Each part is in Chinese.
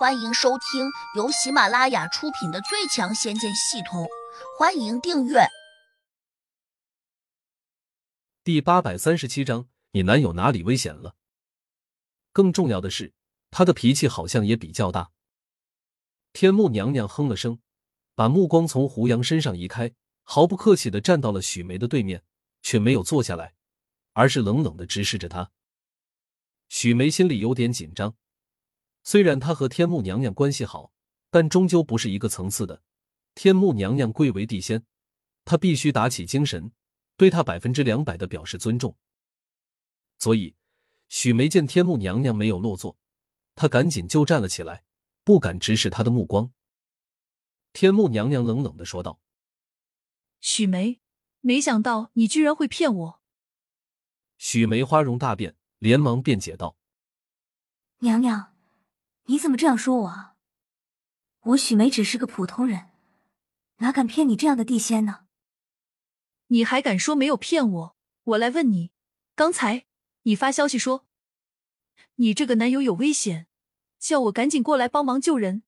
欢迎收听由喜马拉雅出品的《最强仙剑系统》，欢迎订阅。第八百三十七章，你男友哪里危险了？更重要的是，他的脾气好像也比较大。天目娘娘哼了声，把目光从胡杨身上移开，毫不客气的站到了许梅的对面，却没有坐下来，而是冷冷的直视着她。许梅心里有点紧张。虽然他和天目娘娘关系好，但终究不是一个层次的。天目娘娘贵为地仙，她必须打起精神，对她百分之两百的表示尊重。所以，许梅见天目娘娘没有落座，她赶紧就站了起来，不敢直视她的目光。天目娘娘冷冷的说道：“许梅，没想到你居然会骗我。”许梅花容大变，连忙辩解道：“娘娘。”你怎么这样说我啊？我许梅只是个普通人，哪敢骗你这样的地仙呢？你还敢说没有骗我？我来问你，刚才你发消息说你这个男友有危险，叫我赶紧过来帮忙救人。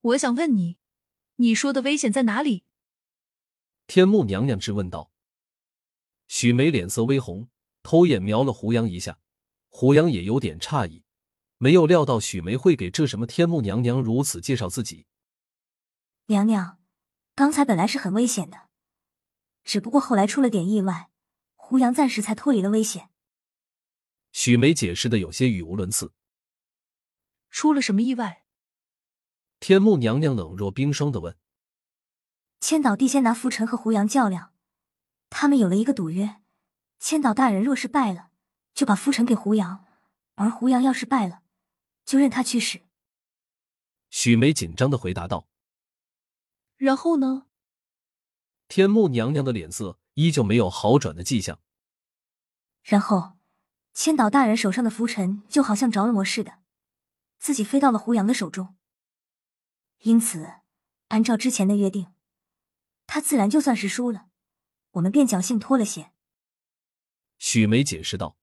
我想问你，你说的危险在哪里？天目娘娘质问道。许梅脸色微红，偷眼瞄了胡杨一下，胡杨也有点诧异。没有料到许梅会给这什么天目娘娘如此介绍自己。娘娘，刚才本来是很危险的，只不过后来出了点意外，胡杨暂时才脱离了危险。许梅解释的有些语无伦次。出了什么意外？天目娘娘冷若冰霜的问。千岛地仙拿浮尘和胡杨较量，他们有了一个赌约：千岛大人若是败了，就把浮尘给胡杨；而胡杨要是败了，就任他去使。许梅紧张的回答道。然后呢？天目娘娘的脸色依旧没有好转的迹象。然后，千岛大人手上的浮尘就好像着了魔似的，自己飞到了胡杨的手中。因此，按照之前的约定，他自然就算是输了，我们便侥幸脱了险。许梅解释道：“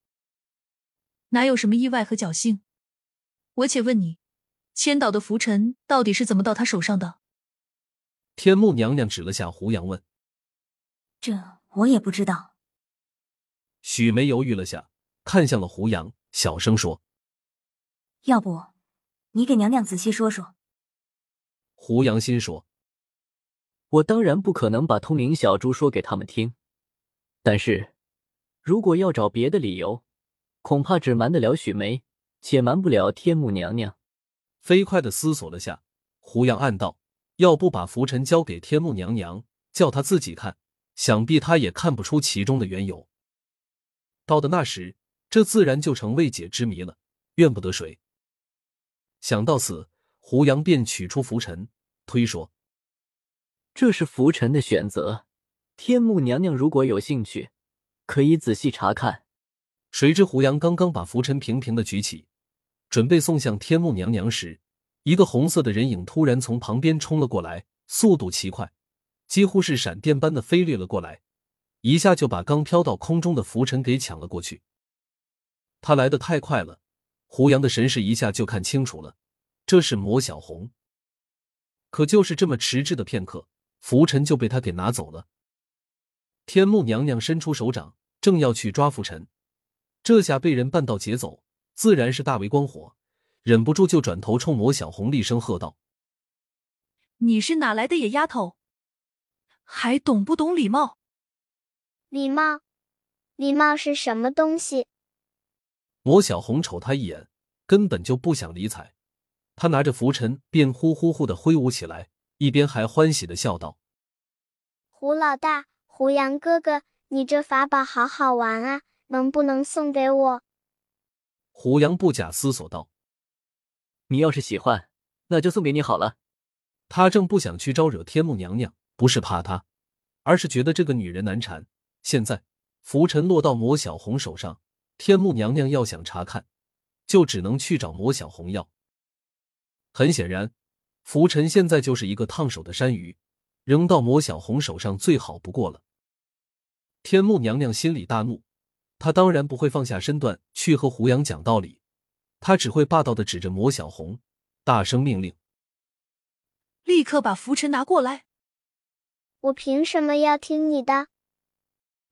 哪有什么意外和侥幸？”我且问你，千岛的浮尘到底是怎么到他手上的？天目娘娘指了下胡杨，问：“这我也不知道。”许梅犹豫了下，看向了胡杨，小声说：“要不，你给娘娘仔细说说。”胡杨心说：“我当然不可能把通灵小猪说给他们听，但是如果要找别的理由，恐怕只瞒得了许梅。”且瞒不了天母娘娘。飞快的思索了下，胡杨暗道：要不把浮尘交给天母娘娘，叫她自己看，想必她也看不出其中的缘由。到的那时，这自然就成未解之谜了，怨不得谁。想到此，胡杨便取出浮尘，推说：“这是浮尘的选择，天目娘娘如果有兴趣，可以仔细查看。”谁知胡杨刚刚把浮尘平平的举起。准备送向天目娘娘时，一个红色的人影突然从旁边冲了过来，速度奇快，几乎是闪电般的飞掠了过来，一下就把刚飘到空中的浮尘给抢了过去。他来的太快了，胡杨的神识一下就看清楚了，这是魔小红。可就是这么迟滞的片刻，浮尘就被他给拿走了。天目娘娘伸出手掌，正要去抓浮尘，这下被人绊到劫走。自然是大为光火，忍不住就转头冲魔小红厉声喝道：“你是哪来的野丫头？还懂不懂礼貌？礼貌？礼貌是什么东西？”魔小红瞅他一眼，根本就不想理睬。他拿着拂尘便呼呼呼的挥舞起来，一边还欢喜的笑道：“胡老大，胡杨哥哥，你这法宝好好玩啊，能不能送给我？”胡杨不假思索道：“你要是喜欢，那就送给你好了。”他正不想去招惹天目娘娘，不是怕她，而是觉得这个女人难缠。现在浮尘落到魔小红手上，天目娘娘要想查看，就只能去找魔小红要。很显然，浮尘现在就是一个烫手的山芋，扔到魔小红手上最好不过了。天目娘娘心里大怒。他当然不会放下身段去和胡杨讲道理，他只会霸道的指着魔小红，大声命令：“立刻把拂尘拿过来！”我凭什么要听你的？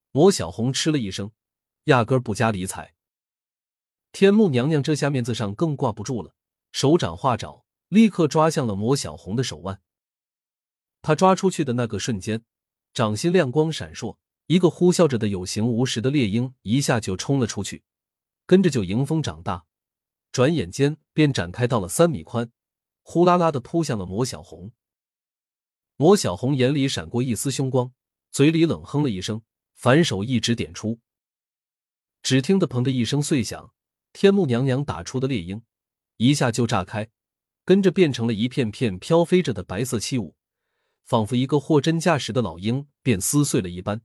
魔小红嗤了一声，压根不加理睬。天目娘娘这下面子上更挂不住了，手掌化爪，立刻抓向了魔小红的手腕。他抓出去的那个瞬间，掌心亮光闪烁，一个呼啸着的有形无实的猎鹰一下就冲了出去，跟着就迎风长大，转眼间便展开到了三米宽，呼啦啦的扑向了魔小红。魔小红眼里闪过一丝凶光，嘴里冷哼了一声，反手一指点出。只听得“砰”的一声碎响，天幕娘娘打出的猎鹰一下就炸开，跟着变成了一片片飘飞着的白色气雾，仿佛一个货真价实的老鹰便撕碎了一般。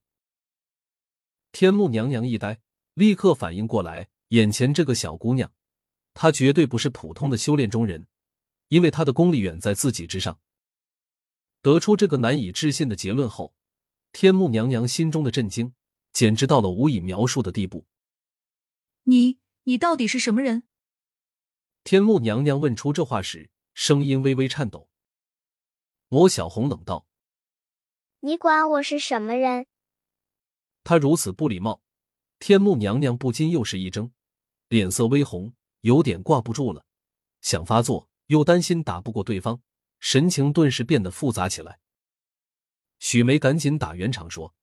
天目娘娘一呆，立刻反应过来，眼前这个小姑娘，她绝对不是普通的修炼中人，因为她的功力远在自己之上。得出这个难以置信的结论后，天目娘娘心中的震惊简直到了无以描述的地步。你，你到底是什么人？天目娘娘问出这话时，声音微微颤抖。魔小红冷道：“你管我是什么人？”他如此不礼貌，天目娘娘不禁又是一怔，脸色微红，有点挂不住了，想发作，又担心打不过对方。神情顿时变得复杂起来。许梅赶紧打圆场说：“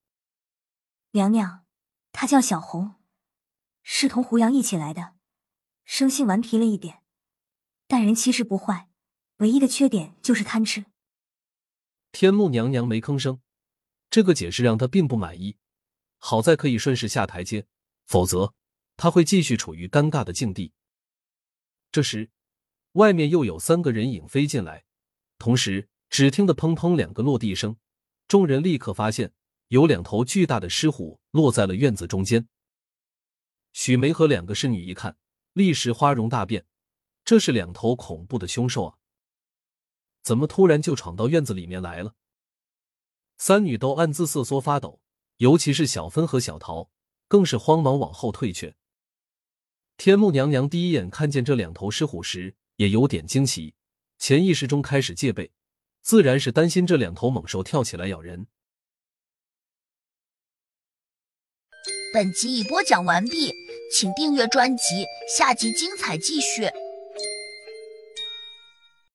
娘娘，她叫小红，是同胡杨一起来的，生性顽皮了一点，但人其实不坏，唯一的缺点就是贪吃。”天目娘娘没吭声，这个解释让她并不满意。好在可以顺势下台阶，否则他会继续处于尴尬的境地。这时，外面又有三个人影飞进来。同时，只听得砰砰两个落地声，众人立刻发现有两头巨大的狮虎落在了院子中间。许梅和两个侍女一看，立时花容大变，这是两头恐怖的凶兽啊！怎么突然就闯到院子里面来了？三女都暗自瑟缩发抖，尤其是小芬和小桃，更是慌忙往后退却。天目娘娘第一眼看见这两头狮虎时，也有点惊奇。潜意识中开始戒备，自然是担心这两头猛兽跳起来咬人。本集已播讲完毕，请订阅专辑，下集精彩继续。